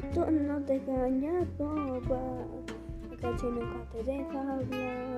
no, no te engañe, no va. La si nunca te deja hablar.